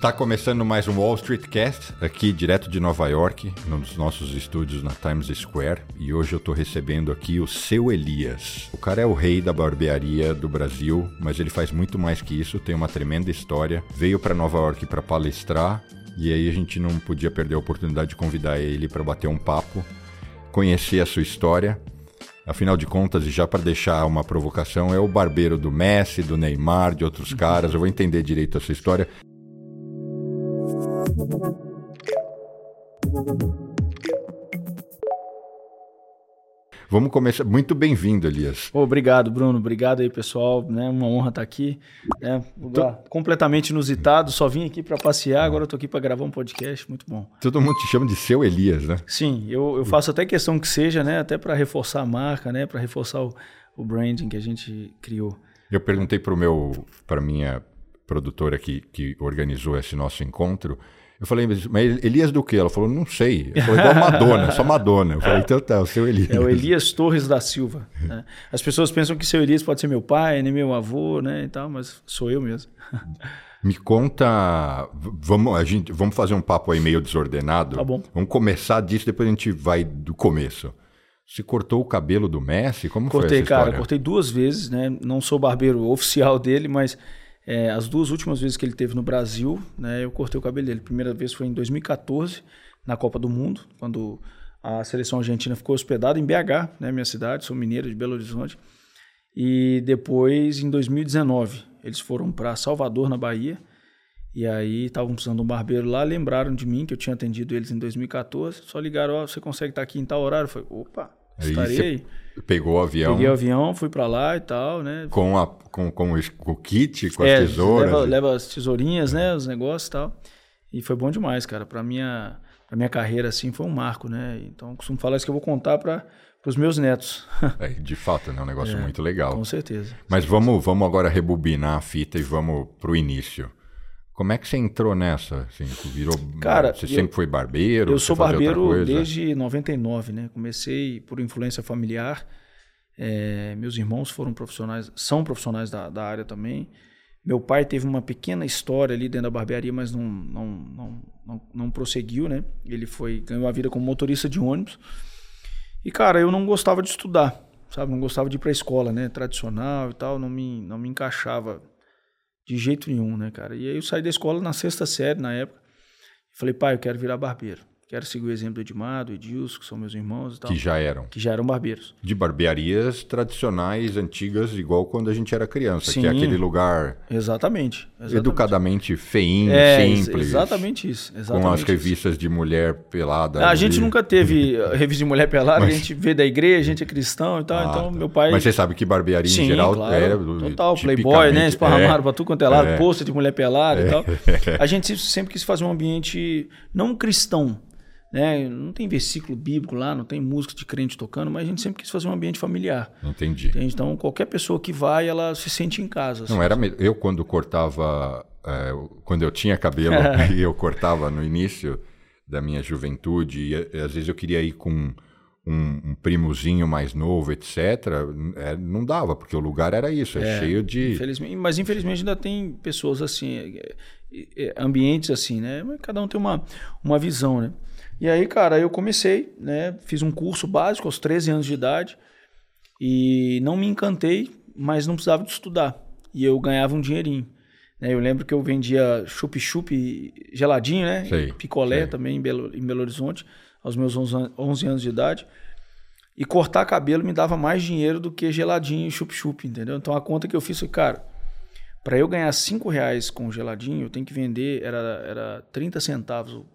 Está começando mais um Wall Street Cast, aqui direto de Nova York, nos nossos estúdios na Times Square. E hoje eu estou recebendo aqui o seu Elias. O cara é o rei da barbearia do Brasil, mas ele faz muito mais que isso, tem uma tremenda história. Veio para Nova York para palestrar e aí a gente não podia perder a oportunidade de convidar ele para bater um papo, conhecer a sua história. Afinal de contas, e já para deixar uma provocação, é o barbeiro do Messi, do Neymar, de outros caras. Eu vou entender direito essa história. Vamos começar. Muito bem-vindo, Elias. Obrigado, Bruno. Obrigado aí, pessoal. É uma honra estar aqui. É, lugar Tô... completamente inusitado. Só vim aqui para passear, agora estou aqui para gravar um podcast. Muito bom. Todo mundo te chama de seu Elias, né? Sim, eu, eu faço até questão que seja, né? Até para reforçar a marca, né? Para reforçar o, o branding que a gente criou. Eu perguntei para o meu, para minha produtora que, que organizou esse nosso encontro eu falei, mas Elias do quê? Ela falou, não sei. Eu falei, igual Madonna, só Madonna. Eu falei, então tá, o seu Elias. É o Elias Torres da Silva. Né? As pessoas pensam que seu Elias pode ser meu pai, nem meu avô, né? E tal, mas sou eu mesmo. Me conta, vamos, a gente, vamos fazer um papo aí meio desordenado. Tá bom. Vamos começar disso, depois a gente vai do começo. Você cortou o cabelo do Messi? Como cortei, foi essa cara? Cortei duas vezes, né? Não sou barbeiro oficial dele, mas é, as duas últimas vezes que ele teve no Brasil, né, eu cortei o cabelo dele. A primeira vez foi em 2014, na Copa do Mundo, quando a seleção argentina ficou hospedada em BH, né, minha cidade, sou mineiro de Belo Horizonte. E depois, em 2019, eles foram para Salvador, na Bahia. E aí estavam precisando de um barbeiro lá, lembraram de mim, que eu tinha atendido eles em 2014. Só ligaram, oh, você consegue estar aqui em tal horário? Eu falei, opa, estarei aí. Pegou o avião. Peguei o avião, fui para lá e tal, né? Com, a, com, com, o, kit, com é, as tesouras. Leva, leva as tesourinhas, é. né? Os negócios e tal. E foi bom demais, cara. Para minha, pra minha carreira, assim, foi um marco, né? Então, costumo falar isso que eu vou contar para os meus netos. é, de fato, né? Um negócio é, muito legal. Com certeza. Mas vamos, vamos agora rebobinar a fita e vamos pro início. Como é que você entrou nessa? Assim, virou, Cara, você eu, sempre foi barbeiro? Eu sou barbeiro desde 99, né? Comecei por influência familiar. É, meus irmãos foram profissionais, são profissionais da, da, área também. Meu pai teve uma pequena história ali dentro da barbearia, mas não, não, não, não, não prosseguiu, né? Ele foi ganhou a vida como motorista de ônibus. E cara, eu não gostava de estudar, sabe? Não gostava de ir para a escola, né? Tradicional e tal, não me, não me encaixava de jeito nenhum, né, cara? E aí eu saí da escola na sexta série, na época. Falei, pai, eu quero virar barbeiro. Quero seguir o exemplo do Edmar, do Edilson, que são meus irmãos e tal. Que já eram. Que já eram barbeiros. De barbearias tradicionais, antigas, igual quando a gente era criança. Sim, que é aquele lugar... Exatamente. exatamente. Educadamente feinho, é, simples. Exatamente isso. Exatamente com as revistas isso. de mulher pelada. A gente nunca teve revista de mulher pelada, Mas... a gente vê da igreja, a gente é cristão e tal. Ah, então, tá. meu pai... Mas você sabe que barbearia Sim, em geral claro, era... Total, playboy, né? Esparramaram é, pra tudo quanto é lado, é, pôster de mulher pelada é, e tal. A gente sempre quis fazer um ambiente não cristão, né? Não tem versículo bíblico lá, não tem música de crente tocando, mas a gente sempre quis fazer um ambiente familiar. Entendi. Entende? Então, qualquer pessoa que vai, ela se sente em casa. Assim. Não era eu quando cortava, é, quando eu tinha cabelo e eu cortava no início da minha juventude, e, e às vezes eu queria ir com um, um, primozinho mais novo, etc., é, não dava, porque o lugar era isso, é, é cheio de. Infelizmente, mas infelizmente ainda tem pessoas assim, é, é, ambientes assim, né? Cada um tem uma, uma visão, né? E aí, cara, eu comecei, né? Fiz um curso básico aos 13 anos de idade e não me encantei, mas não precisava de estudar. E eu ganhava um dinheirinho. Né? Eu lembro que eu vendia chup-chup geladinho, né? Sei, Picolé sei. também em Belo, em Belo Horizonte, aos meus 11 anos de idade. E cortar cabelo me dava mais dinheiro do que geladinho e chup-chup, entendeu? Então a conta que eu fiz foi, cara, para eu ganhar 5 reais com geladinho, eu tenho que vender, era, era 30 centavos o,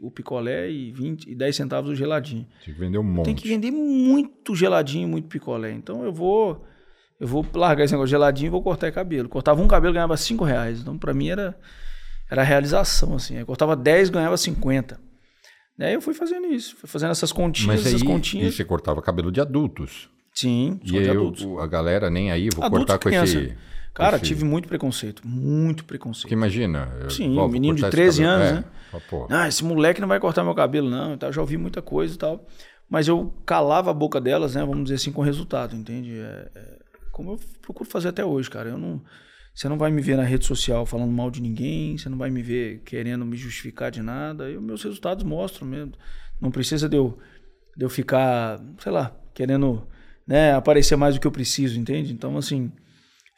o picolé e, 20, e 10 centavos o geladinho. Tem que vender um monte. Tem que vender muito geladinho, muito picolé. Então eu vou eu vou largar esse negócio de geladinho e vou cortar cabelo. Cortava um cabelo, ganhava 5 reais. Então para mim era, era realização, assim. Eu cortava 10, ganhava 50. Daí eu fui fazendo isso, fui fazendo essas continhas, Mas aí, essas continhas. E você cortava cabelo de adultos. Sim, e aí eu, a galera nem aí, vou adultos, cortar com criança. esse Cara, tive muito preconceito, muito preconceito. Porque imagina. Eu, Sim, um menino de 13 anos, é. né? Ah, esse moleque não vai cortar meu cabelo, não. Já ouvi muita coisa e tal. Mas eu calava a boca delas, né? Vamos dizer assim, com resultado, entende? É, é, como eu procuro fazer até hoje, cara. Eu não. Você não vai me ver na rede social falando mal de ninguém, você não vai me ver querendo me justificar de nada. E os meus resultados mostram mesmo. Não precisa de eu, de eu ficar, sei lá, querendo né, aparecer mais do que eu preciso, entende? Então, assim,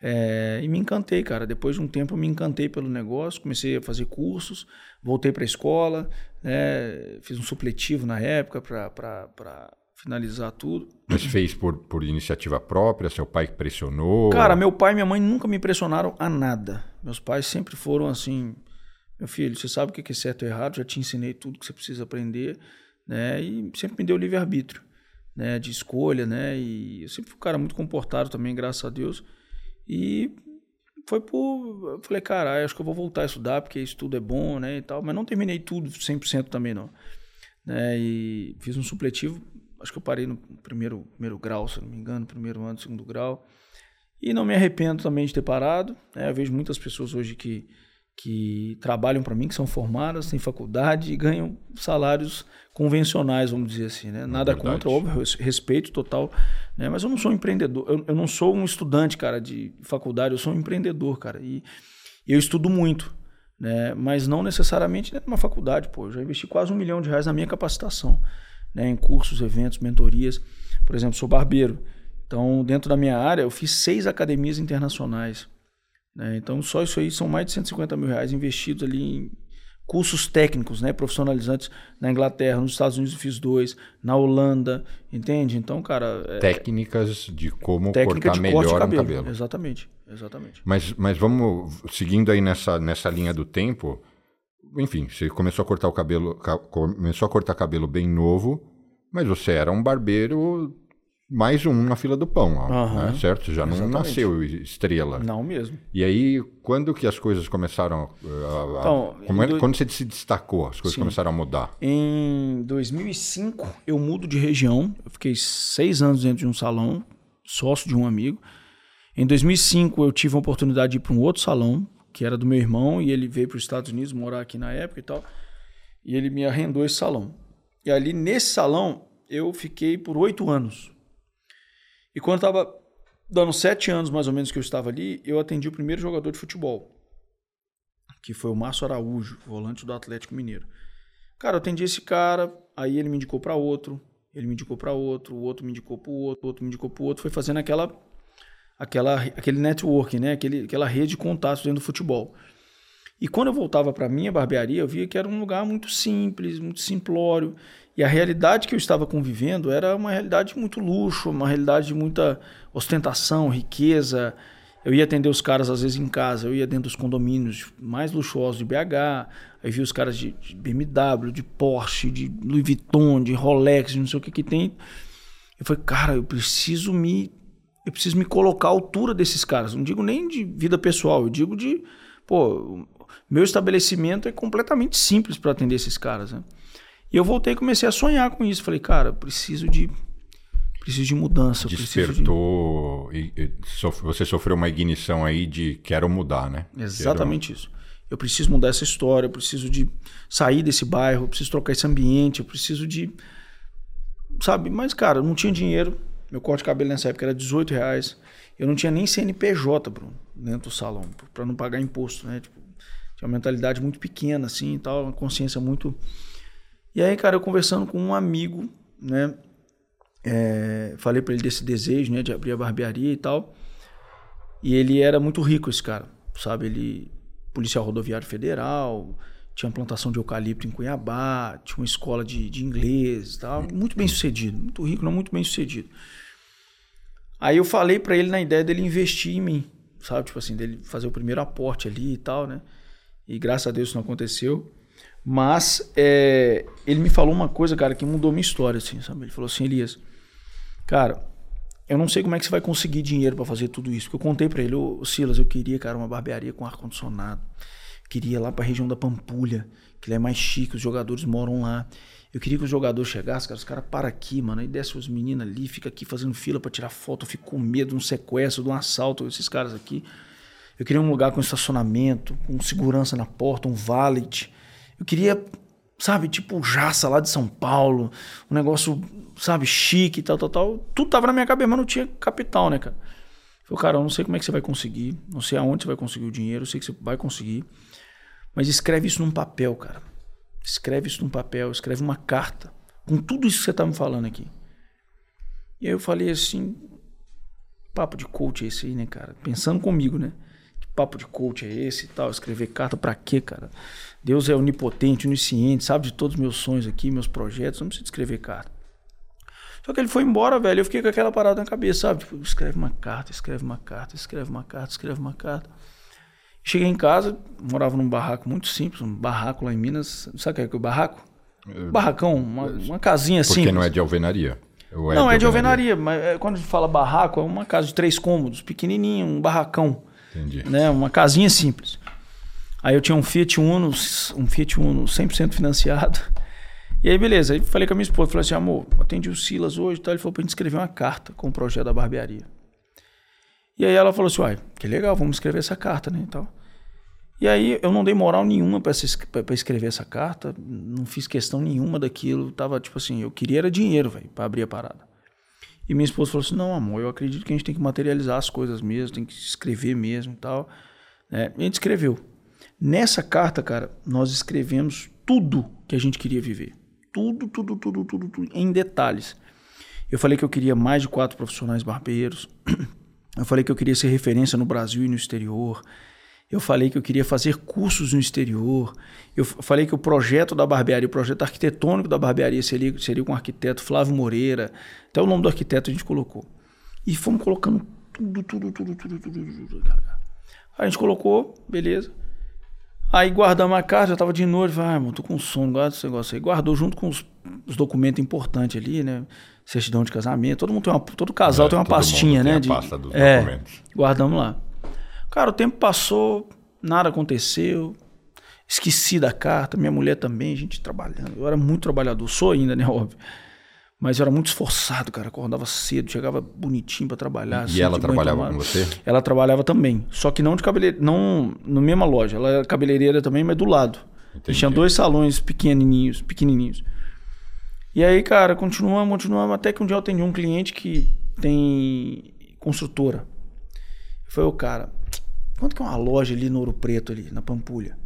é, e me encantei, cara. Depois de um tempo eu me encantei pelo negócio, comecei a fazer cursos, voltei para a escola, né, fiz um supletivo na época para finalizar tudo. Mas fez por, por iniciativa própria? Seu pai que pressionou? Cara, meu pai e minha mãe nunca me pressionaram a nada. Meus pais sempre foram assim: meu filho, você sabe o que é certo e errado, já te ensinei tudo que você precisa aprender, né? E sempre me deu livre-arbítrio, né? De escolha, né? E eu sempre fui um cara muito comportado também, graças a Deus. E foi por. Eu falei, cara, acho que eu vou voltar a estudar, porque isso tudo é bom, né? E tal. Mas não terminei tudo 100% também, não. Né? E fiz um supletivo, acho que eu parei no primeiro, primeiro grau, se não me engano, primeiro ano, segundo grau. E não me arrependo também de ter parado. Né? Eu vejo muitas pessoas hoje que que trabalham para mim, que são formadas, têm faculdade e ganham salários convencionais, vamos dizer assim. Né? Nada Verdade. contra, óbvio, respeito total. Né? Mas eu não sou um empreendedor, eu, eu, não sou um estudante, cara, de faculdade, eu sou um empreendedor, cara. E eu estudo muito, né? mas não necessariamente dentro de uma faculdade. Pô. Eu já investi quase um milhão de reais na minha capacitação, né? em cursos, eventos, mentorias. Por exemplo, sou barbeiro. Então, dentro da minha área, eu fiz seis academias internacionais né? Então, só isso aí são mais de 150 mil reais investidos ali em cursos técnicos, né, profissionalizantes na Inglaterra, nos Estados Unidos eu fiz dois, na Holanda, entende? Então, cara, é, técnicas de como técnica cortar de melhor cabelo. um cabelo. Exatamente, exatamente. Mas, mas vamos seguindo aí nessa nessa linha do tempo. Enfim, você começou a cortar o cabelo, começou a cortar cabelo bem novo, mas você era um barbeiro mais um na fila do pão, ó, né? certo? Já Exatamente. não nasceu estrela. Não mesmo. E aí, quando que as coisas começaram a... Então, como do... Quando você se destacou, as coisas Sim. começaram a mudar? Em 2005, eu mudo de região. Eu fiquei seis anos dentro de um salão, sócio de um amigo. Em 2005, eu tive a oportunidade de ir para um outro salão, que era do meu irmão, e ele veio para os Estados Unidos morar aqui na época e tal. E ele me arrendou esse salão. E ali, nesse salão, eu fiquei por oito anos e quando estava dando sete anos mais ou menos que eu estava ali, eu atendi o primeiro jogador de futebol, que foi o Márcio Araújo, volante do Atlético Mineiro. Cara, eu atendi esse cara, aí ele me indicou para outro, ele me indicou para outro, o outro me indicou para o outro, o outro me indicou para o outro, foi fazendo aquela, aquela, aquele network, né? Aquele, aquela rede de contatos dentro do futebol. E quando eu voltava para minha barbearia, eu via que era um lugar muito simples, muito simplório. E a realidade que eu estava convivendo era uma realidade de muito luxo, uma realidade de muita ostentação, riqueza. Eu ia atender os caras às vezes em casa, eu ia dentro dos condomínios mais luxuosos de BH, aí vi os caras de, de BMW, de Porsche, de Louis Vuitton, de Rolex, de não sei o que que tem. Eu falei, cara, eu preciso me eu preciso me colocar à altura desses caras. Não digo nem de vida pessoal, eu digo de, pô, meu estabelecimento é completamente simples para atender esses caras, né? E eu voltei e comecei a sonhar com isso. Falei, cara, preciso de preciso de mudança. Despertou de... e, e você sofreu uma ignição aí de quero mudar, né? Exatamente quero... isso. Eu preciso mudar essa história, eu preciso de sair desse bairro, eu preciso trocar esse ambiente, eu preciso de. Sabe? Mas, cara, eu não tinha dinheiro. Meu corte de cabelo nessa época era 18 reais. Eu não tinha nem CNPJ, Bruno, dentro do salão, para não pagar imposto, né? Tipo, tinha uma mentalidade muito pequena, assim e tal, uma consciência muito e aí, cara, eu conversando com um amigo, né? É, falei para ele desse desejo, né, de abrir a barbearia e tal. E ele era muito rico, esse cara, sabe? Ele, policial rodoviário federal, tinha plantação de eucalipto em Cuiabá, tinha uma escola de, de inglês e tal. Muito bem sucedido, muito rico, não muito bem sucedido. Aí eu falei para ele na ideia dele investir em mim, sabe? Tipo assim, dele fazer o primeiro aporte ali e tal, né? E graças a Deus isso não aconteceu. Mas é, ele me falou uma coisa, cara, que mudou minha história, assim, sabe? Ele falou assim, Elias, cara, eu não sei como é que você vai conseguir dinheiro para fazer tudo isso. Porque eu contei para ele, ô Silas, eu queria, cara, uma barbearia com ar-condicionado. Queria ir lá pra região da Pampulha, que lá é mais chique, os jogadores moram lá. Eu queria que os jogadores chegassem, cara, os caras param aqui, mano, aí desce os meninos ali, fica aqui fazendo fila para tirar foto, eu fico com medo de um sequestro, de um assalto, esses caras aqui. Eu queria um lugar com estacionamento, com segurança na porta, um valet eu queria, sabe, tipo Jaça lá de São Paulo, um negócio, sabe, chique e tal, tal, tal. Tudo tava na minha cabeça, mas não tinha capital, né, cara? Falei, cara, eu não sei como é que você vai conseguir, não sei aonde você vai conseguir o dinheiro, eu sei que você vai conseguir, mas escreve isso num papel, cara. Escreve isso num papel, escreve uma carta, com tudo isso que você tá me falando aqui. E aí eu falei assim, papo de coach é esse aí, né, cara? Pensando comigo, né? Que papo de coach é esse e tal? Escrever carta para quê, cara? Deus é onipotente, onisciente, sabe de todos os meus sonhos aqui, meus projetos, não preciso escrever carta. Só que ele foi embora, velho. Eu fiquei com aquela parada na cabeça, sabe? Tipo, escreve uma carta, escreve uma carta, escreve uma carta, escreve uma carta. Cheguei em casa, morava num barraco muito simples, um barraco lá em Minas. Sabe o que é o barraco? Barracão, uma, uma casinha assim. Porque não é de alvenaria. É não, é de alvenaria, mas é, quando a gente fala barraco, é uma casa de três cômodos, pequenininho, um barracão. Entendi. Né? Uma casinha simples. Aí eu tinha um Fiat Uno, um Fiat Uno 100% financiado. E aí, beleza. Aí falei com a minha esposa, falei assim, amor, atendi o Silas hoje e tal. Ele falou pra gente escrever uma carta com o projeto da barbearia. E aí ela falou assim, uai, que legal, vamos escrever essa carta, né, e tal. E aí eu não dei moral nenhuma para escrever essa carta, não fiz questão nenhuma daquilo, tava tipo assim, eu queria era dinheiro, velho, para abrir a parada. E minha esposa falou assim: "Não, amor, eu acredito que a gente tem que materializar as coisas mesmo, tem que escrever mesmo e tal". É, e a gente escreveu. Nessa carta, cara, nós escrevemos tudo que a gente queria viver. Tudo, tudo, tudo, tudo, tudo, em detalhes. Eu falei que eu queria mais de quatro profissionais barbeiros. Eu falei que eu queria ser referência no Brasil e no exterior. Eu falei que eu queria fazer cursos no exterior. Eu falei que o projeto da barbearia, o projeto arquitetônico da barbearia seria, seria com o arquiteto Flávio Moreira. Até o nome do arquiteto a gente colocou. E fomos colocando tudo, tudo, tudo, tudo, tudo. tudo. A gente colocou, beleza. Aí guardamos a carta, já tava de noite, falei, ah, mano, tô com sono, guarda esse negócio aí. Guardou junto com os, os documentos importantes ali, né? Certidão de casamento. Todo mundo tem uma, todo casal é, tem uma pastinha, né? de, pasta dos é, documentos. Guardamos lá. Cara, o tempo passou, nada aconteceu. Esqueci da carta, minha mulher também, a gente trabalhando. Eu era muito trabalhador, sou ainda, né, óbvio. Mas eu era muito esforçado, cara. Acordava cedo, chegava bonitinho para trabalhar. E assim, ela trabalhava com você? Ela trabalhava também. Só que não de cabeleireiro, não na mesma loja. Ela era cabeleireira também, mas do lado. Entendi. Tinha dois salões pequenininhos, pequenininhos. E aí, cara, continuamos, continuamos. Até que um dia eu atendi um cliente que tem construtora. Foi o cara, quanto que é uma loja ali no Ouro Preto, ali, na Pampulha?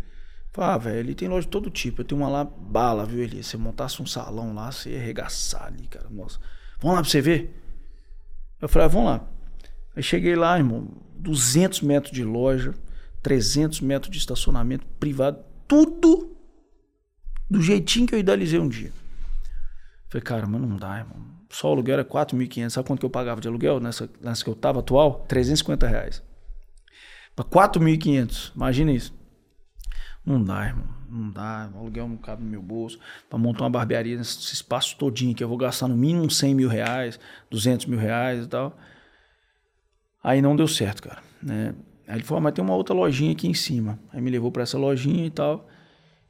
Ah, velho, ele tem loja de todo tipo. Eu tenho uma lá, bala, viu, Eli? Você montasse um salão lá, você ia arregaçar ali, cara. Nossa. Vamos lá pra você ver? Eu falei, ah, vamos lá. Aí cheguei lá, irmão, 200 metros de loja, 300 metros de estacionamento privado, tudo do jeitinho que eu idealizei um dia. Falei, cara, mas não dá, irmão. Só o aluguel era 4.500. Sabe quanto que eu pagava de aluguel nessa, nessa que eu tava atual? 350 reais. Para 4.500. Imagina isso. Não dá, irmão. Não dá. O aluguel não cabe no meu bolso. Para montar uma barbearia nesse espaço todinho que eu vou gastar no mínimo 100 mil reais, 200 mil reais e tal. Aí não deu certo, cara. Né? Aí ele falou, ah, mas tem uma outra lojinha aqui em cima. Aí me levou para essa lojinha e tal.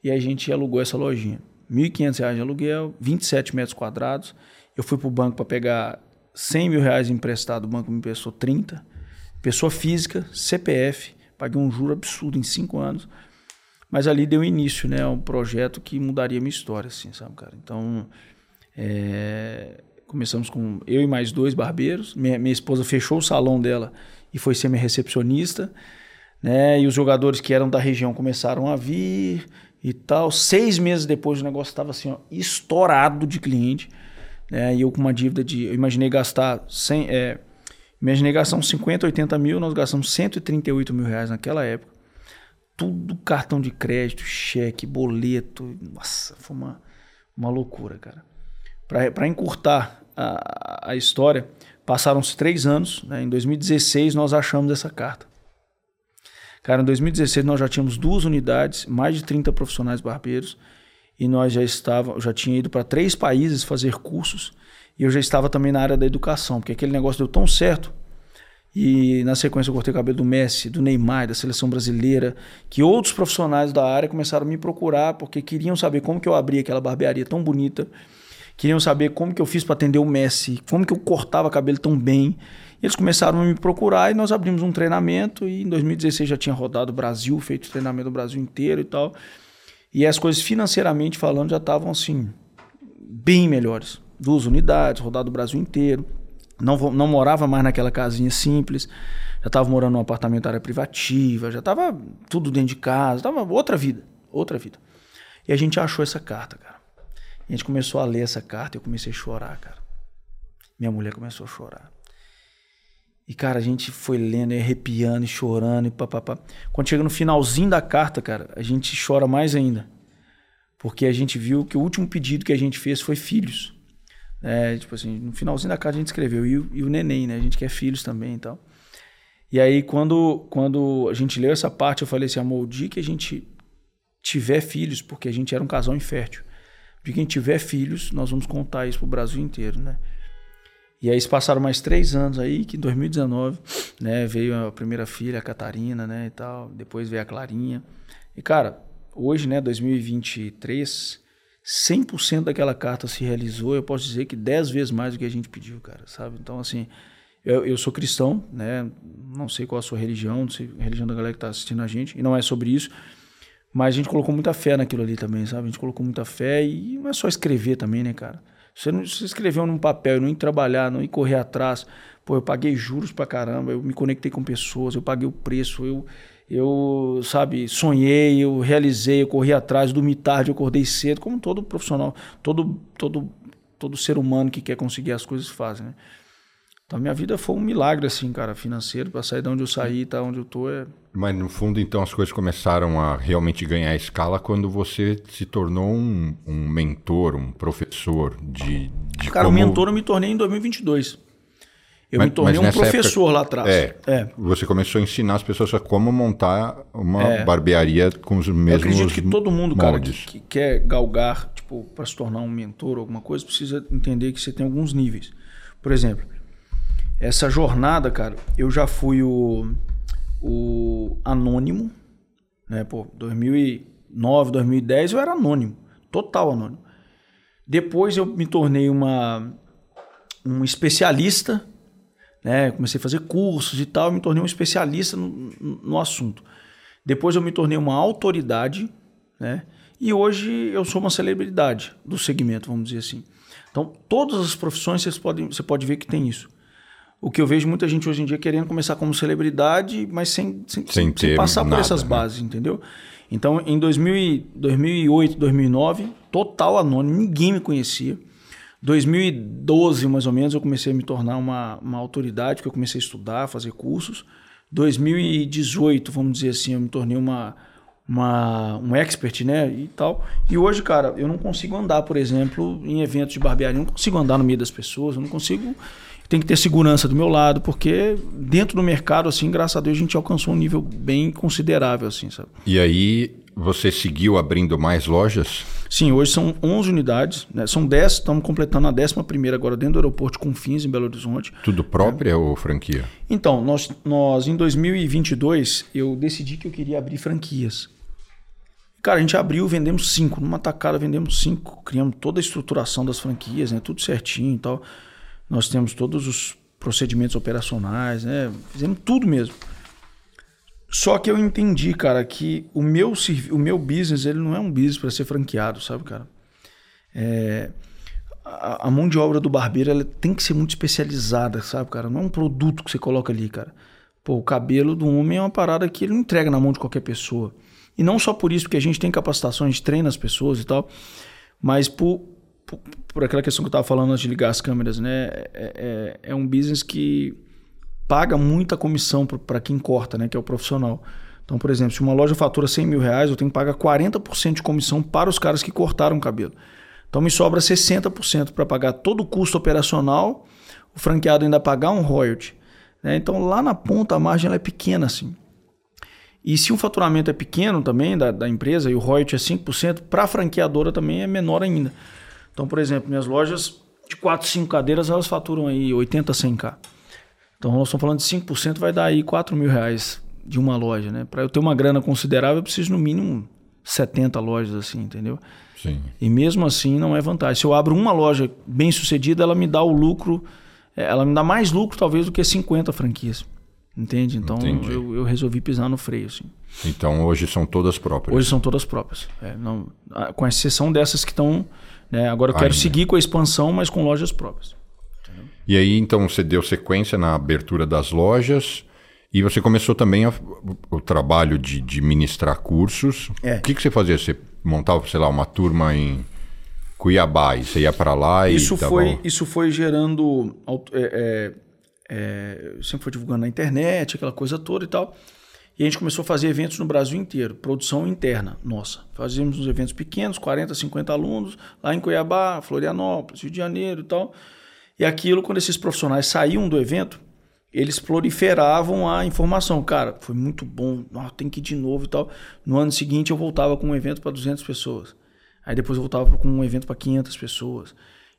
E a gente alugou essa lojinha. R$ 1.500 de aluguel, 27 metros quadrados. Eu fui para o banco para pegar 100 mil reais emprestado, o banco me emprestou 30. Pessoa física, CPF, paguei um juro absurdo em cinco anos. Mas ali deu início, né? um projeto que mudaria minha história, assim, sabe, cara? Então, é... começamos com eu e mais dois barbeiros. Minha, minha esposa fechou o salão dela e foi ser minha recepcionista, né? E os jogadores que eram da região começaram a vir e tal. Seis meses depois o negócio estava assim, ó, estourado de cliente. Né? E eu com uma dívida de. Eu imaginei gastar 100. É, imaginei gastar uns 50, 80 mil, nós gastamos 138 mil reais naquela época. Tudo cartão de crédito, cheque, boleto. Nossa, foi uma, uma loucura, cara. Para encurtar a, a história, passaram-se três anos. Né? Em 2016 nós achamos essa carta. Cara, em 2016 nós já tínhamos duas unidades, mais de 30 profissionais barbeiros e nós já estava, já tinha ido para três países fazer cursos e eu já estava também na área da educação, porque aquele negócio deu tão certo. E na sequência eu cortei o cabelo do Messi, do Neymar, da seleção brasileira, que outros profissionais da área começaram a me procurar porque queriam saber como que eu abri aquela barbearia tão bonita, queriam saber como que eu fiz para atender o Messi, como que eu cortava cabelo tão bem. Eles começaram a me procurar e nós abrimos um treinamento e em 2016 já tinha rodado o Brasil, feito treinamento do Brasil inteiro e tal. E as coisas financeiramente falando já estavam assim, bem melhores. Duas unidades, rodado o Brasil inteiro. Não, não morava mais naquela casinha simples. Já estava morando num apartamento área privativa, já estava tudo dentro de casa, estava outra vida, outra vida. E a gente achou essa carta, cara. E a gente começou a ler essa carta e eu comecei a chorar, cara. Minha mulher começou a chorar. E, cara, a gente foi lendo e arrepiando e chorando e papapá. Quando chega no finalzinho da carta, cara, a gente chora mais ainda. Porque a gente viu que o último pedido que a gente fez foi filhos. É, tipo assim, no finalzinho da carta a gente escreveu, e e o neném, né? A gente quer filhos também e tal. E aí, quando, quando a gente leu essa parte, eu falei assim, amor, o dia que a gente tiver filhos, porque a gente era um casal infértil, o dia que a gente tiver filhos, nós vamos contar isso pro Brasil inteiro, né? E aí passaram mais três anos aí, que em 2019, né, veio a primeira filha, a Catarina, né, e tal. Depois veio a Clarinha. E, cara, hoje, né, 2023, 100% daquela carta se realizou. Eu posso dizer que 10 vezes mais do que a gente pediu, cara, sabe? Então, assim, eu, eu sou cristão, né, não sei qual a sua religião, não sei a religião da galera que tá assistindo a gente, e não é sobre isso. Mas a gente colocou muita fé naquilo ali também, sabe? A gente colocou muita fé e não é só escrever também, né, cara? Você não escreveu num papel, não ir trabalhar, não ir correr atrás. Pô, eu paguei juros pra caramba, eu me conectei com pessoas, eu paguei o preço, eu, eu sabe, sonhei, eu realizei, eu corri atrás, dormi tarde, eu acordei cedo, como todo profissional, todo, todo, todo ser humano que quer conseguir as coisas faz, né? Então, minha vida foi um milagre, assim, cara, financeiro, para sair de onde eu saí, tá onde eu tô. É... Mas, no fundo, então, as coisas começaram a realmente ganhar escala quando você se tornou um, um mentor, um professor de, de Cara, como... mentor eu me tornei em 2022. Eu mas, me tornei um professor época, lá atrás. É, é, Você começou a ensinar as pessoas a como montar uma é, barbearia com os mesmos Eu acredito que todo mundo, moldes. cara, que, que quer galgar, tipo, para se tornar um mentor ou alguma coisa, precisa entender que você tem alguns níveis. Por exemplo, essa jornada, cara, eu já fui o, o anônimo, né? Pô, 2009, 2010 eu era anônimo, total anônimo. Depois eu me tornei uma um especialista, né? Comecei a fazer cursos e tal, me tornei um especialista no, no assunto. Depois eu me tornei uma autoridade, né? E hoje eu sou uma celebridade do segmento, vamos dizer assim. Então, todas as profissões vocês podem, você pode ver que tem isso. O que eu vejo muita gente hoje em dia querendo começar como celebridade, mas sem, sem, sem, sem passar nada, por essas né? bases, entendeu? Então, em 2000, 2008, 2009, total anônimo, ninguém me conhecia. 2012, mais ou menos, eu comecei a me tornar uma, uma autoridade, porque eu comecei a estudar, fazer cursos. 2018, vamos dizer assim, eu me tornei uma, uma, um expert, né, e tal. E hoje, cara, eu não consigo andar, por exemplo, em eventos de barbearia, eu não consigo andar no meio das pessoas, eu não consigo tem que ter segurança do meu lado, porque dentro do mercado, assim, graças a Deus, a gente alcançou um nível bem considerável, assim, sabe? E aí, você seguiu abrindo mais lojas? Sim, hoje são 11 unidades, né? são 10, estamos completando a 11 agora dentro do aeroporto Confins, em Belo Horizonte. Tudo própria é. ou franquia? Então, nós, nós em 2022, eu decidi que eu queria abrir franquias. Cara, a gente abriu, vendemos cinco. Numa tacada, vendemos cinco. Criamos toda a estruturação das franquias, né? tudo certinho e tal. Nós temos todos os procedimentos operacionais, né? Fizemos tudo mesmo. Só que eu entendi, cara, que o meu, o meu business ele não é um business para ser franqueado, sabe, cara? É, a, a, mão de obra do barbeiro ela tem que ser muito especializada, sabe, cara? Não é um produto que você coloca ali, cara. Pô, o cabelo do homem é uma parada que ele não entrega na mão de qualquer pessoa. E não só por isso, porque a gente tem capacitação, a gente treina as pessoas e tal, mas por, por, por aquela questão que eu estava falando antes de ligar as câmeras, né? É, é, é um business que paga muita comissão para quem corta, né? Que é o profissional. Então, por exemplo, se uma loja fatura 100 mil reais, eu tenho que pagar 40% de comissão para os caras que cortaram o cabelo. Então, me sobra 60% para pagar todo o custo operacional, o franqueado ainda pagar um royalty. Né? Então, lá na ponta, a margem é pequena, assim. E se o faturamento é pequeno também da, da empresa e o royalty é 5%, para a franqueadora também é menor ainda. Então, por exemplo, minhas lojas de 4, 5 cadeiras, elas faturam aí 80, 100k. Então, nós estamos falando de 5%, vai dar aí 4 mil reais de uma loja, né? Para eu ter uma grana considerável, eu preciso no mínimo 70 lojas assim, entendeu? Sim. E mesmo assim não é vantagem. Se eu abro uma loja bem sucedida, ela me dá o lucro, é, ela me dá mais lucro talvez do que 50 franquias. Entende? Então eu, eu, resolvi pisar no freio. Assim. Então hoje são todas próprias? Hoje são todas próprias. É, não, com exceção dessas que estão né? Agora eu quero Ainda. seguir com a expansão, mas com lojas próprias. E aí, então, você deu sequência na abertura das lojas e você começou também a, o trabalho de, de ministrar cursos. É. O que, que você fazia? Você montava, sei lá, uma turma em Cuiabá e você ia para lá e... Isso foi, isso foi gerando... É, é, é, sempre foi divulgando na internet, aquela coisa toda e tal. E a gente começou a fazer eventos no Brasil inteiro, produção interna nossa. Fazíamos uns eventos pequenos, 40, 50 alunos, lá em Cuiabá, Florianópolis, Rio de Janeiro e tal. E aquilo, quando esses profissionais saíam do evento, eles proliferavam a informação. Cara, foi muito bom, tem que ir de novo e tal. No ano seguinte eu voltava com um evento para 200 pessoas. Aí depois eu voltava com um evento para 500 pessoas.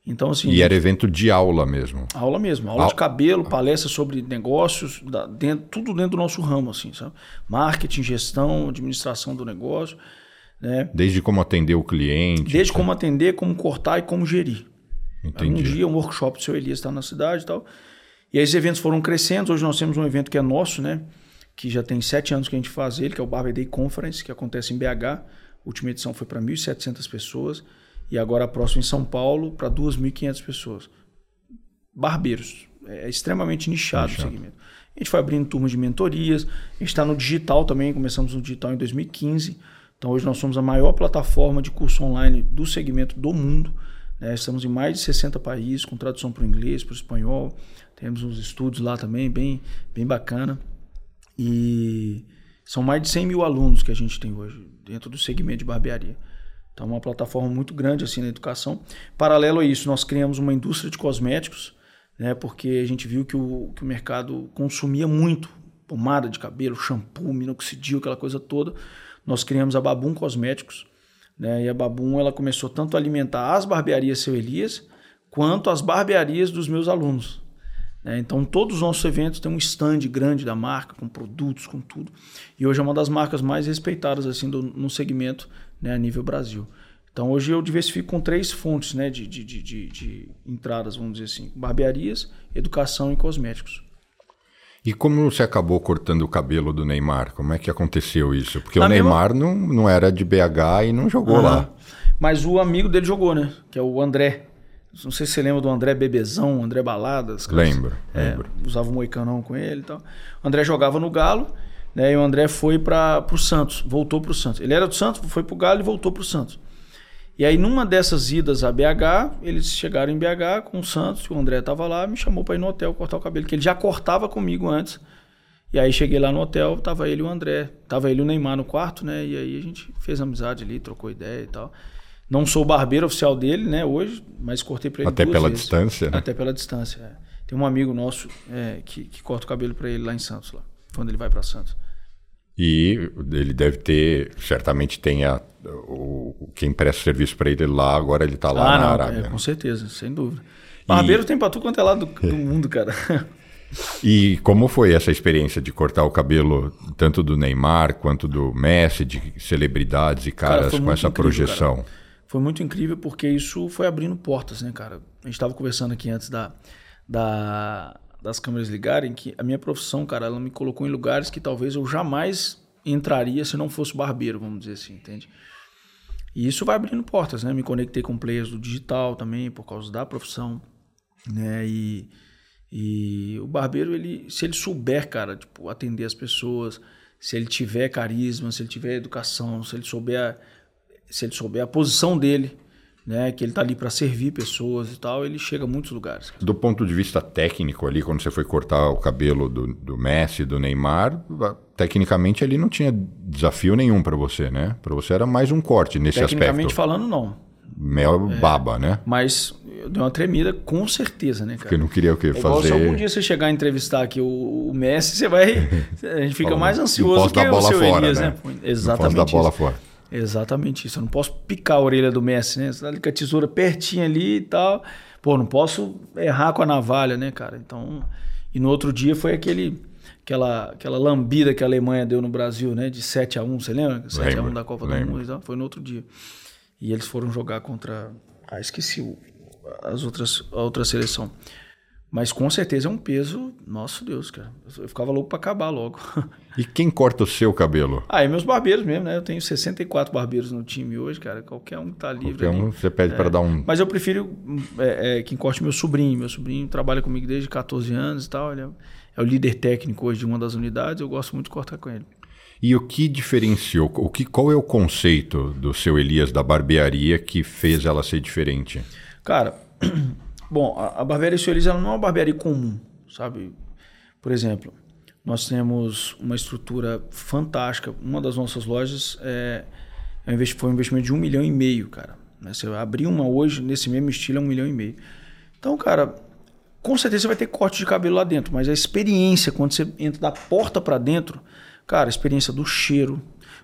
Então, assim. E era evento de aula mesmo. Aula mesmo. Aula de cabelo, palestra sobre negócios, dentro, tudo dentro do nosso ramo, assim, sabe? Marketing, gestão, administração do negócio. Né? Desde como atender o cliente. Desde como atender, como cortar e como gerir. Entendi. Um dia, um workshop do seu Elias está na cidade e tal. E aí, esses eventos foram crescendo. Hoje nós temos um evento que é nosso, né? Que já tem sete anos que a gente faz ele, que é o Barber Day Conference, que acontece em BH. A última edição foi para 1.700 pessoas. E agora a próxima em São Paulo para 2.500 pessoas. Barbeiros. É extremamente nichado, nichado. o segmento. A gente foi abrindo turmas de mentorias. A gente está no digital também. Começamos no digital em 2015. Então hoje nós somos a maior plataforma de curso online do segmento do mundo. Né? Estamos em mais de 60 países, com tradução para o inglês, para o espanhol. Temos uns estudos lá também, bem, bem bacana. E são mais de 100 mil alunos que a gente tem hoje dentro do segmento de barbearia. Então, uma plataforma muito grande assim na educação. Paralelo a isso, nós criamos uma indústria de cosméticos, né, porque a gente viu que o, que o mercado consumia muito pomada de cabelo, shampoo, minoxidil, aquela coisa toda. Nós criamos a Babum Cosméticos, né, e a Babum ela começou tanto a alimentar as barbearias Seu Elias, quanto as barbearias dos meus alunos. Né? Então, todos os nossos eventos têm um stand grande da marca, com produtos, com tudo. E hoje é uma das marcas mais respeitadas assim do, no segmento né, a nível Brasil. Então hoje eu diversifico com três fontes né, de, de, de, de, entradas, vamos dizer assim: barbearias, educação e cosméticos. E como você acabou cortando o cabelo do Neymar? Como é que aconteceu isso? Porque Na o Neymar mesma... não, não era de BH e não jogou lá. Mas o amigo dele jogou, né? Que é o André. Não sei se você lembra do André Bebezão, André Baladas. Lembro, é, lembro. Usava o moicanão com ele e tal. O André jogava no Galo né? E o André foi para o Santos, voltou para o Santos. Ele era do Santos, foi para o Galo e voltou para o Santos. E aí, numa dessas idas a BH, eles chegaram em BH com o Santos, o André estava lá, me chamou para ir no hotel cortar o cabelo, que ele já cortava comigo antes. E aí cheguei lá no hotel, tava ele e o André, tava ele e o Neymar no quarto, né? E aí a gente fez amizade ali, trocou ideia e tal. Não sou o barbeiro oficial dele, né, hoje, mas cortei para ele Até pela vezes. distância, né? Até pela distância, é. Tem um amigo nosso é, que, que corta o cabelo para ele lá em Santos, lá, quando ele vai para Santos. E ele deve ter, certamente tem a, o, quem presta serviço para ele lá, agora ele está lá ah, na não, Arábia. É, com certeza, sem dúvida. Barbeiro e... tem para tudo quanto é lado do, do mundo, cara. E como foi essa experiência de cortar o cabelo tanto do Neymar quanto do Messi, de celebridades e caras cara, com essa incrível, projeção? Cara. Foi muito incrível porque isso foi abrindo portas, né, cara? A gente estava conversando aqui antes da, da, das câmeras ligarem que a minha profissão, cara, ela me colocou em lugares que talvez eu jamais entraria se não fosse barbeiro, vamos dizer assim, entende? E isso vai abrindo portas, né? Me conectei com players do digital também por causa da profissão, né? E, e o barbeiro, ele, se ele souber, cara, tipo, atender as pessoas, se ele tiver carisma, se ele tiver educação, se ele souber, se ele souber a posição dele, né, que ele está ali para servir pessoas e tal, ele chega a muitos lugares. Do ponto de vista técnico ali, quando você foi cortar o cabelo do, do Messi, do Neymar, tecnicamente ali não tinha desafio nenhum para você, né? Para você era mais um corte nesse tecnicamente aspecto. Tecnicamente falando, não. Mel é, baba, né? Mas deu uma tremida, com certeza, né, cara? Porque não queria o quê? É fazer. se algum dia você chegar a entrevistar aqui o, o Messi, você vai. A gente fica mais ansioso que o seu fora, Elias, né? né? Exatamente. Não posso dar bola fora. Exatamente isso. Eu não posso picar a orelha do Messi, né? Você tá ali com a tesoura pertinho ali e tal. Pô, não posso errar com a navalha, né, cara? Então. E no outro dia foi aquele. Aquela, aquela lambida que a Alemanha deu no Brasil, né? De 7 a 1 você lembra? 7 a 1 da Copa lembro. do Mundo e tal. Foi no outro dia. E eles foram jogar contra. Ah, esqueci o, as outras, a outra seleção. Mas com certeza é um peso, nosso Deus, cara. Eu ficava louco para acabar logo. E quem corta o seu cabelo? Ah, é meus barbeiros mesmo, né? Eu tenho 64 barbeiros no time hoje, cara. Qualquer um que tá livre. Qualquer um você pede é. para dar um. Mas eu prefiro é, é, quem corte meu sobrinho. Meu sobrinho trabalha comigo desde 14 anos e tal. Ele é, é o líder técnico hoje de uma das unidades. Eu gosto muito de cortar com ele. E o que diferenciou? O que, qual é o conceito do seu Elias da barbearia que fez ela ser diferente? Cara. Bom, a, a barbearia Solis ela não é uma barbearia comum, sabe? Por exemplo, nós temos uma estrutura fantástica. Uma das nossas lojas é, é foi um investimento de um milhão e meio, cara. Né? Você abrir uma hoje nesse mesmo estilo é um milhão e meio. Então, cara, com certeza vai ter corte de cabelo lá dentro, mas a experiência quando você entra da porta para dentro, cara, a experiência do cheiro,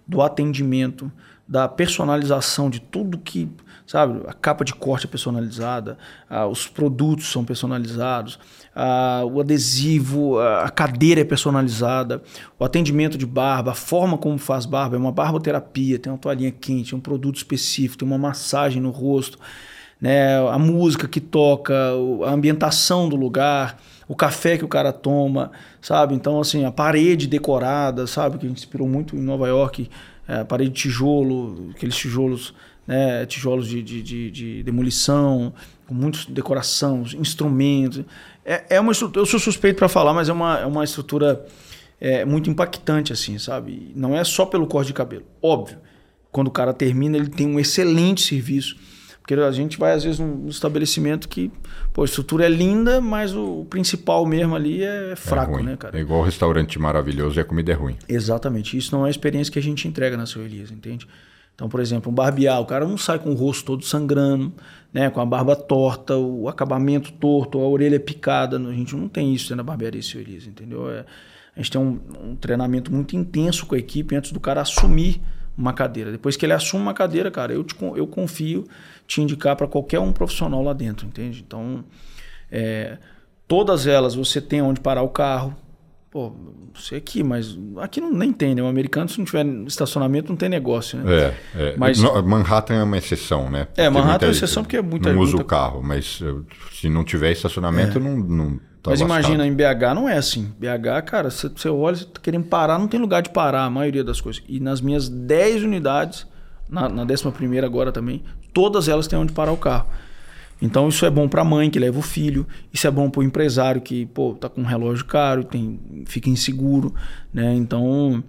do atendimento, da personalização de tudo que sabe? A capa de corte é personalizada, os produtos são personalizados, o adesivo, a cadeira é personalizada, o atendimento de barba, a forma como faz barba, é uma barboterapia, tem uma toalhinha quente, um produto específico, tem uma massagem no rosto, né? a música que toca, a ambientação do lugar, o café que o cara toma, sabe? Então, assim, a parede decorada, sabe? Que a gente inspirou muito em Nova York, é, a parede de tijolo, aqueles tijolos né, tijolos de, de, de, de demolição, com muita decoração, instrumentos. É, é uma estrutura, eu sou suspeito para falar, mas é uma, é uma estrutura é, muito impactante, assim, sabe? Não é só pelo corte de cabelo. Óbvio, quando o cara termina, ele tem um excelente serviço. Porque a gente vai, às vezes, num estabelecimento que pô, a estrutura é linda, mas o principal mesmo ali é fraco, é né, cara? É igual restaurante maravilhoso e a comida é ruim. Exatamente. Isso não é a experiência que a gente entrega na Seu Elias, entende? Então, por exemplo, um barbear, o cara não sai com o rosto todo sangrando, né, com a barba torta, o acabamento torto, a orelha picada. A gente não tem isso na barbearia Cioriza, entendeu? É, a gente tem um, um, treinamento muito intenso com a equipe antes do cara assumir uma cadeira. Depois que ele assume uma cadeira, cara, eu, te, eu confio te indicar para qualquer um profissional lá dentro, entende? Então, é, todas elas você tem onde parar o carro, Pô, não sei aqui, mas aqui não, nem tem, né? O americano, se não tiver estacionamento, não tem negócio, né? É, é. Mas, Manhattan é uma exceção, né? É, Manhattan muita, é uma exceção porque é muita... Não usa muita... o carro, mas se não tiver estacionamento, é. não, não tá Mas lascado. imagina, em BH não é assim. BH, cara, você, olha, você tá querendo parar, não tem lugar de parar, a maioria das coisas. E nas minhas 10 unidades, na, na 11 primeira agora também, todas elas têm onde parar o carro. Então isso é bom para a mãe que leva o filho, isso é bom para o empresário que pô tá com um relógio caro, tem fica inseguro, né? Então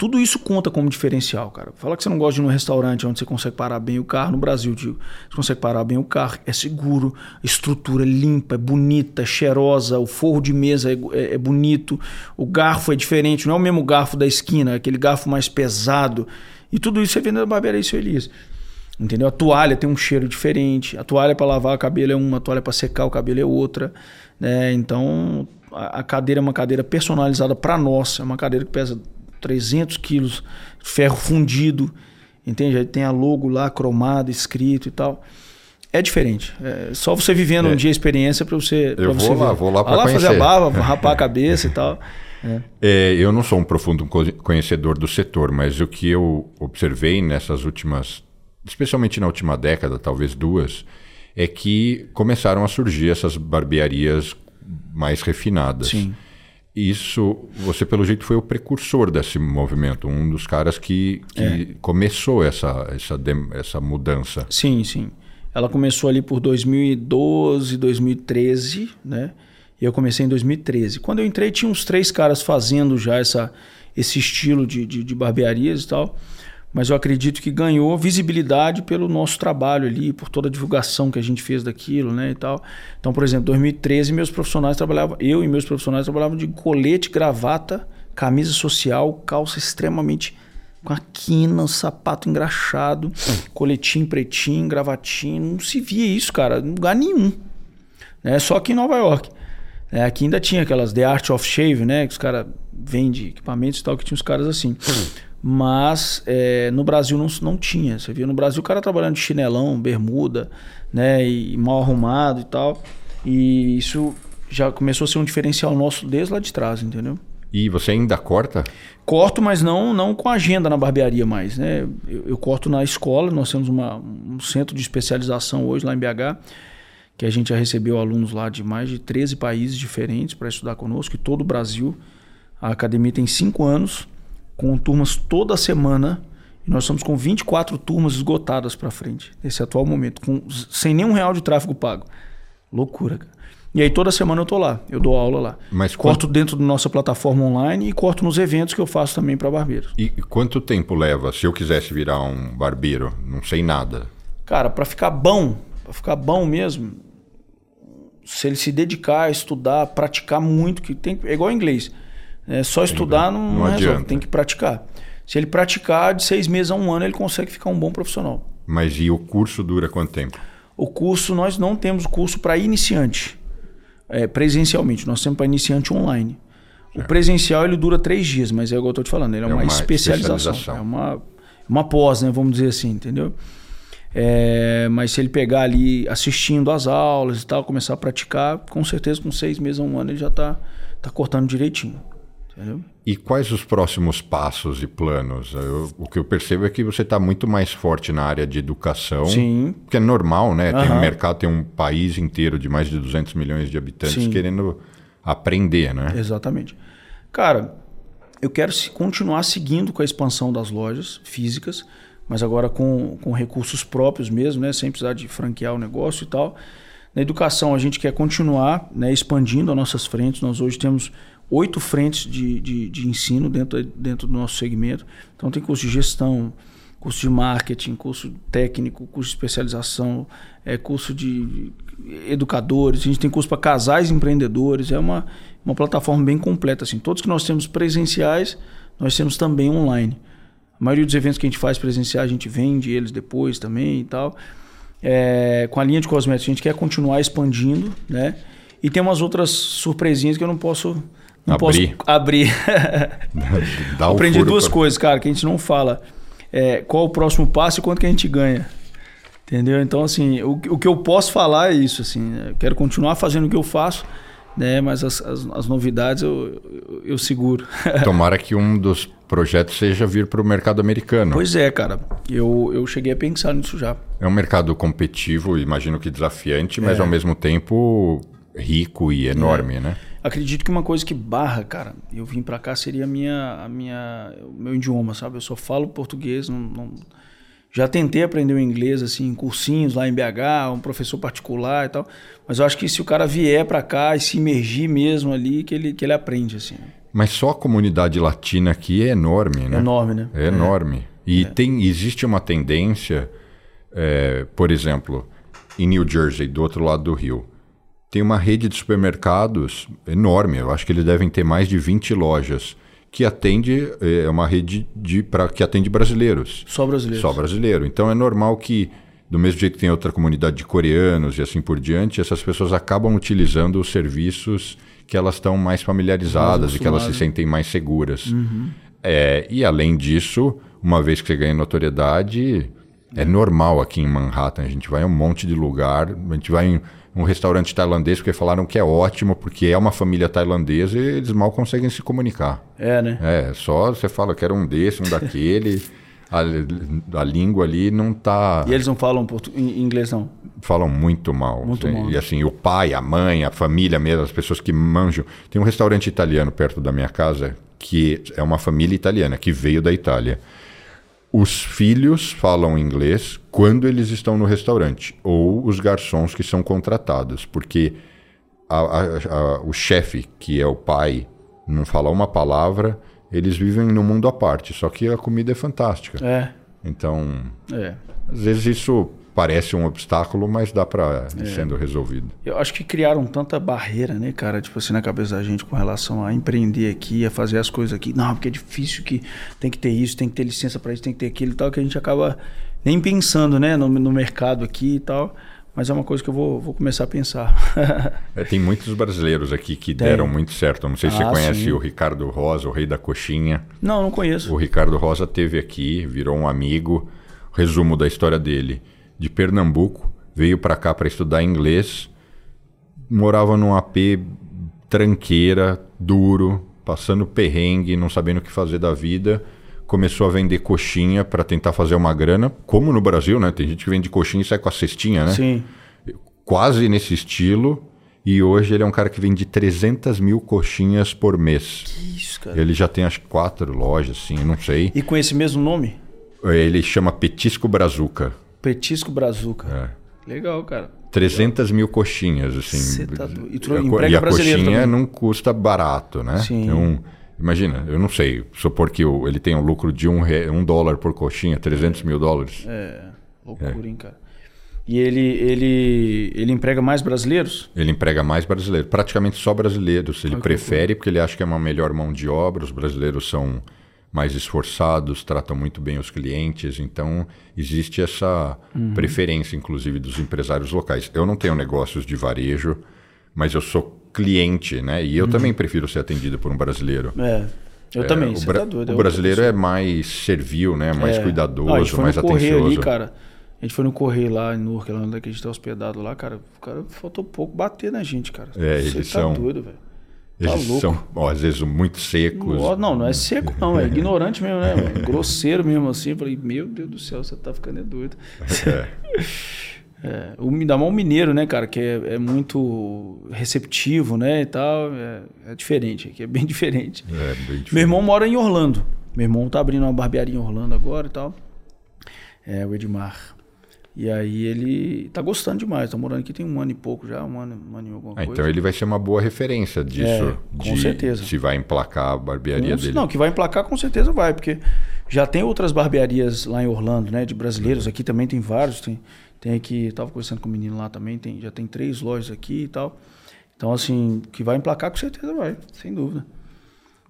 tudo isso conta como diferencial, cara. Fala que você não gosta de ir num restaurante onde você consegue parar bem o carro, no Brasil, digo, você consegue parar bem o carro, é seguro, estrutura é limpa, é bonita, é cheirosa, o forro de mesa é, é, é bonito, o garfo é diferente, não é o mesmo garfo da esquina, é aquele garfo mais pesado. E tudo isso você vê na barbearia Seu Elias. Entendeu? A toalha tem um cheiro diferente. A toalha para lavar o cabelo é uma, a toalha para secar o cabelo é outra. Né? Então, a, a cadeira é uma cadeira personalizada para nós. É uma cadeira que pesa 300 quilos, ferro fundido. Entende? Aí tem a logo lá cromada, escrito e tal. É diferente. É só você vivendo é. um dia a experiência para você. Eu vou lá, ver. vou lá para lá fazer a barba, rapar a cabeça e tal. É. É, eu não sou um profundo conhecedor do setor, mas o que eu observei nessas últimas especialmente na última década, talvez duas, é que começaram a surgir essas barbearias mais refinadas. Sim. Isso, você pelo jeito foi o precursor desse movimento, um dos caras que, que é. começou essa, essa, essa mudança. Sim, sim. Ela começou ali por 2012, 2013, né? E eu comecei em 2013. Quando eu entrei, tinha uns três caras fazendo já essa, esse estilo de, de, de barbearias e tal mas eu acredito que ganhou visibilidade pelo nosso trabalho ali, por toda a divulgação que a gente fez daquilo, né, e tal. Então, por exemplo, 2013 meus profissionais trabalhavam, eu e meus profissionais trabalhavam de colete, gravata, camisa social, calça extremamente com a quina, sapato engraxado, coletinho pretinho, gravatinho, não se via isso, cara, em lugar nenhum. Né? Só aqui em Nova York. É, aqui ainda tinha aquelas The Art of Shave, né? Que os caras vendem equipamentos e tal, que tinha os caras assim. Mas é, no Brasil não, não tinha. Você via no Brasil o cara trabalhando de chinelão, bermuda, né? E mal arrumado e tal. E isso já começou a ser um diferencial nosso desde lá de trás, entendeu? E você ainda corta? Corto, mas não não com agenda na barbearia mais, né? Eu, eu corto na escola, nós temos uma, um centro de especialização hoje lá em BH, que a gente já recebeu alunos lá de mais de 13 países diferentes para estudar conosco, e todo o Brasil. A academia tem cinco anos, com turmas toda semana. E nós estamos com 24 turmas esgotadas para frente, nesse atual momento, com, sem nenhum real de tráfego pago. Loucura, cara. E aí toda semana eu tô lá, eu dou aula lá. Mas corto quanto... dentro da nossa plataforma online e corto nos eventos que eu faço também para barbeiros. E quanto tempo leva se eu quisesse virar um barbeiro? Não sei nada. Cara, para ficar bom, para ficar bom mesmo, se ele se dedicar a estudar, praticar muito, que tem é igual inglês. É só estudar não, não, resolve, tem que praticar. Se ele praticar de seis meses a um ano, ele consegue ficar um bom profissional. Mas e o curso dura quanto tempo? O curso, nós não temos curso para iniciante é, presencialmente, nós temos para iniciante online. O presencial ele dura três dias, mas é o que eu estou te falando, ele é, é uma, uma especialização, especialização, É uma, uma pós, né, vamos dizer assim, entendeu? É, mas se ele pegar ali assistindo as aulas e tal, começar a praticar, com certeza com seis meses a um ano ele já está tá cortando direitinho. E quais os próximos passos e planos? Eu, o que eu percebo é que você está muito mais forte na área de educação. Sim. Que é normal, né? Uhum. Tem um mercado, tem um país inteiro de mais de 200 milhões de habitantes Sim. querendo aprender, né? Exatamente. Cara, eu quero continuar seguindo com a expansão das lojas físicas, mas agora com, com recursos próprios mesmo, né? Sem precisar de franquear o negócio e tal. Na educação, a gente quer continuar né, expandindo as nossas frentes. Nós hoje temos oito frentes de, de, de, ensino dentro, dentro do nosso segmento. Então, tem curso de gestão, curso de marketing, curso técnico, curso de especialização, é, curso de educadores. A gente tem curso para casais empreendedores. É uma, uma plataforma bem completa. Assim. Todos que nós temos presenciais, nós temos também online. A maioria dos eventos que a gente faz presenciais, a gente vende eles depois também e tal. É, com a linha de cosméticos, a gente quer continuar expandindo, né? E tem umas outras surpresinhas que eu não posso não abrir. posso abrir. Um Aprendi duas pra... coisas, cara, que a gente não fala. É, qual o próximo passo e quanto que a gente ganha. Entendeu? Então, assim, o, o que eu posso falar é isso, assim. Né? Eu quero continuar fazendo o que eu faço, né? Mas as, as, as novidades eu, eu, eu, seguro. Tomara que um dos projetos seja vir para o mercado americano. Pois é, cara. Eu, eu cheguei a pensar nisso já. É um mercado competitivo, imagino que desafiante, mas é. ao mesmo tempo rico e enorme, é. né? Acredito que uma coisa que barra, cara, eu vim para cá seria a minha, a minha, o meu idioma, sabe? Eu só falo português, não, não... já tentei aprender o inglês assim, em cursinhos lá em BH, um professor particular e tal, mas eu acho que se o cara vier para cá e se imergir mesmo ali, que ele, que ele aprende assim. Mas só a comunidade latina aqui é enorme, né? É enorme, né? É, é. enorme. E é. tem, existe uma tendência, é, por exemplo, em New Jersey, do outro lado do rio, tem uma rede de supermercados enorme, eu acho que eles devem ter mais de 20 lojas, que atende, é uma rede de, pra, que atende brasileiros. Só brasileiros. Só brasileiro. Então é normal que, do mesmo jeito que tem outra comunidade de coreanos e assim por diante, essas pessoas acabam utilizando os serviços que elas estão mais familiarizadas mais e que elas se sentem mais seguras. Uhum. É, e além disso, uma vez que você ganha notoriedade, é. normal aqui em Manhattan. A gente vai em um monte de lugar, a gente vai em um restaurante tailandês porque falaram que é ótimo, porque é uma família tailandesa e eles mal conseguem se comunicar. É, né? É, só você fala, quero um desse, um daquele. a, a língua ali não tá. E eles não falam inglês, não? Falam muito mal. Muito assim. mal. E assim, o pai, a mãe, a família mesmo, as pessoas que manjam. Tem um restaurante italiano perto da minha casa que é uma família italiana que veio da Itália. Os filhos falam inglês quando eles estão no restaurante, ou os garçons que são contratados, porque a, a, a, o chefe, que é o pai, não fala uma palavra, eles vivem num mundo à parte, só que a comida é fantástica. É. Então, é. às vezes isso parece um obstáculo, mas dá para é. sendo resolvido. Eu acho que criaram tanta barreira, né, cara, tipo assim, na cabeça da gente com relação a empreender aqui, a fazer as coisas aqui. Não, porque é difícil que tem que ter isso, tem que ter licença para isso, tem que ter aquilo e tal, que a gente acaba nem pensando, né, no, no mercado aqui e tal. Mas é uma coisa que eu vou, vou começar a pensar. é, tem muitos brasileiros aqui que tem. deram muito certo. não sei se ah, você conhece sim. o Ricardo Rosa, o rei da coxinha. Não, não conheço. O Ricardo Rosa teve aqui, virou um amigo. Resumo da história dele de Pernambuco, veio para cá para estudar inglês, morava num AP tranqueira, duro, passando perrengue, não sabendo o que fazer da vida. Começou a vender coxinha para tentar fazer uma grana, como no Brasil, né? Tem gente que vende coxinha e sai com a cestinha, né? Sim. quase nesse estilo. E hoje ele é um cara que vende 300 mil coxinhas por mês. Que isso, cara. Ele já tem acho que quatro lojas, assim, não sei. E com esse mesmo nome? Ele chama Petisco Brazuca. Petisco Brazuca. É. Legal, cara. 300 Legal. mil coxinhas, assim. Tá doido. E, tu e a coxinha também. não custa barato, né? Sim. Então, imagina, eu não sei, supor que ele tem um lucro de um, re... um dólar por coxinha, 300 mil dólares. É, loucura, é. hein, cara. E ele, ele, ele emprega mais brasileiros? Ele emprega mais brasileiros, praticamente só brasileiros. Ele prefere porque ele acha que é uma melhor mão de obra. Os brasileiros são mais esforçados, tratam muito bem os clientes. Então, existe essa uhum. preferência, inclusive, dos empresários locais. Eu não tenho negócios de varejo, mas eu sou cliente, né? E eu uhum. também prefiro ser atendido por um brasileiro. É. Eu é, também, o, bra tá doido, o brasileiro é mais servil, né? Mais é. cuidadoso, ah, mais atencioso. Ali, cara. A gente foi no Correio lá em Nurca, lá onde a gente tá hospedado lá, cara. O cara faltou pouco bater na gente, cara. É, Você eles tá são. doido, velho. Tá eles louco. são, ó, às vezes, muito secos. Não, não é seco, não. É ignorante mesmo, né? Grosseiro mesmo assim. Eu falei, meu Deus do céu, você tá ficando doido. É. É, o, ainda mais o mineiro, né, cara, que é, é, muito receptivo, né, e tal, é, é diferente, aqui é bem diferente. É, bem diferente. Meu irmão mora em Orlando. Meu irmão tá abrindo uma barbearia em Orlando agora e tal. É, o Edmar. E aí ele tá gostando demais, tá morando aqui tem um ano e pouco já, um ano, um ano e alguma ah, coisa. Então ele vai ser uma boa referência disso. É, com de, certeza. Se vai emplacar a barbearia com, dele. Não, que vai emplacar com certeza vai, porque já tem outras barbearias lá em Orlando, né, de brasileiros, aqui também tem vários, tem, tem aqui, tava conversando com o um menino lá também, tem, já tem três lojas aqui e tal. Então assim, que vai emplacar com certeza vai, sem dúvida.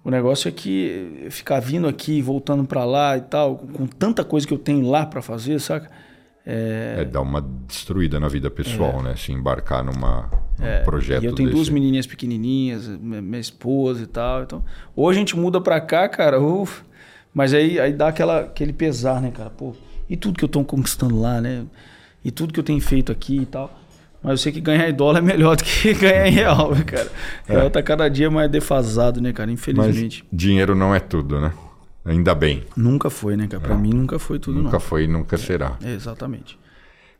O negócio é que ficar vindo aqui voltando para lá e tal, com, com tanta coisa que eu tenho lá para fazer, saca? É... é dar uma destruída na vida pessoal, é. né? Se embarcar numa, num é. projeto E eu tenho desse. duas menininhas pequenininhas, minha esposa e tal. Então, ou a gente muda pra cá, cara, uf, mas aí, aí dá aquela, aquele pesar, né, cara? Pô, e tudo que eu tô conquistando lá, né? E tudo que eu tenho feito aqui e tal. Mas eu sei que ganhar em dólar é melhor do que ganhar em real, cara. É. Real tá cada dia mais defasado, né, cara? Infelizmente. Mas dinheiro não é tudo, né? Ainda bem. Nunca foi, né, cara? Pra é. mim nunca foi tudo, nunca não. foi e nunca é. será. exatamente.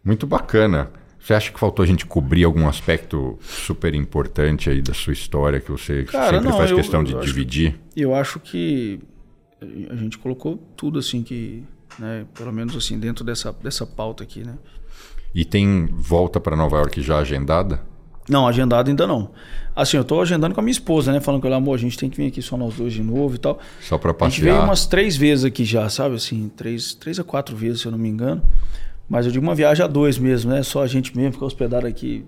Muito bacana. Você acha que faltou a gente cobrir algum aspecto super importante aí da sua história que você cara, sempre não, faz eu, questão de dividir? eu acho que a gente colocou tudo assim que, né, pelo menos assim dentro dessa dessa pauta aqui, né? E tem volta para Nova York já agendada? Não, agendado ainda não. Assim, eu tô agendando com a minha esposa, né? Falando com ela, amor, a gente tem que vir aqui só nós dois de novo e tal. Só para passear. A gente veio umas três vezes aqui já, sabe? Assim, três, três a quatro vezes, se eu não me engano. Mas eu digo uma viagem a dois mesmo, né? Só a gente mesmo ficar hospedado aqui.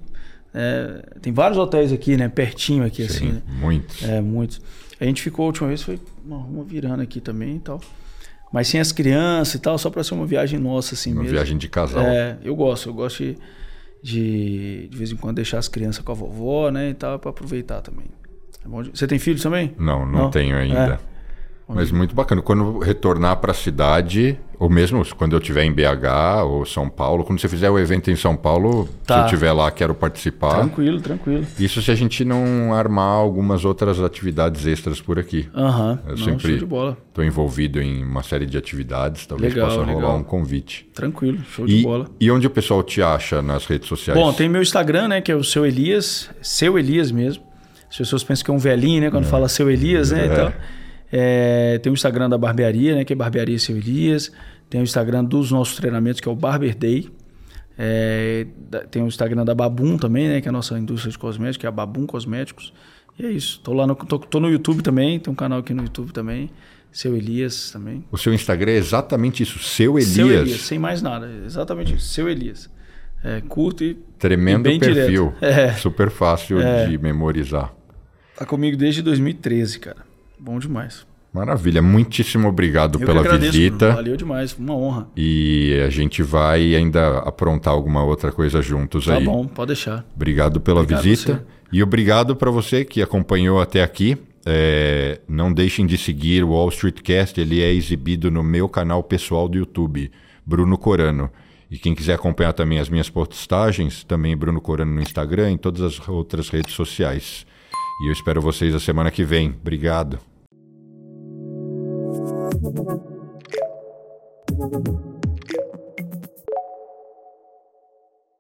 É, tem vários hotéis aqui, né? Pertinho aqui, Sim, assim. Né? Muitos. É, muitos. A gente ficou a última vez, foi uma, uma virando aqui também e tal. Mas sem as crianças e tal, só para ser uma viagem nossa, assim uma mesmo. Uma viagem de casal. É, eu gosto, eu gosto de de de vez em quando deixar as crianças com a vovó, né, e tal, para aproveitar também. É Você tem filhos também? Não, não, não? tenho ainda. É. Mas muito bacana. Quando retornar para a cidade, ou mesmo quando eu estiver em BH ou São Paulo, quando você fizer o evento em São Paulo, tá. se eu estiver lá, quero participar. Tranquilo, tranquilo. Isso se a gente não armar algumas outras atividades extras por aqui. Aham, uhum. Eu não, sempre estou envolvido em uma série de atividades, talvez legal, possa rolar legal. um convite. Tranquilo, show e, de bola. E onde o pessoal te acha nas redes sociais? Bom, tem meu Instagram, né, que é o Seu Elias, Seu Elias mesmo. As pessoas pensam que é um velhinho, né, quando é. fala Seu Elias, né, é. então... É, tem o Instagram da barbearia, né, que é Barbearia Seu Elias. Tem o Instagram dos nossos treinamentos, que é o Barber Day. É, tem o Instagram da Babum também, né, que é a nossa indústria de cosméticos, que é a Babum Cosméticos. E é isso. Tô lá no, tô, tô no YouTube também, tem um canal aqui no YouTube também. Seu Elias também. O seu Instagram é exatamente isso, Seu Elias. Seu Elias, sem mais nada. Exatamente isso, Seu Elias. É, curto e. Tremendo e perfil. É. Super fácil é. de memorizar. Tá comigo desde 2013, cara. Bom demais. Maravilha, muitíssimo obrigado Eu pela agradeço, visita. Valeu demais, uma honra. E a gente vai ainda aprontar alguma outra coisa juntos tá aí. Tá bom, pode deixar. Obrigado pela obrigado visita. E obrigado para você que acompanhou até aqui. É, não deixem de seguir o Wall Street Cast, ele é exibido no meu canal pessoal do YouTube, Bruno Corano. E quem quiser acompanhar também as minhas postagens, também Bruno Corano no Instagram, em todas as outras redes sociais. E eu espero vocês a semana que vem. Obrigado. Thank you.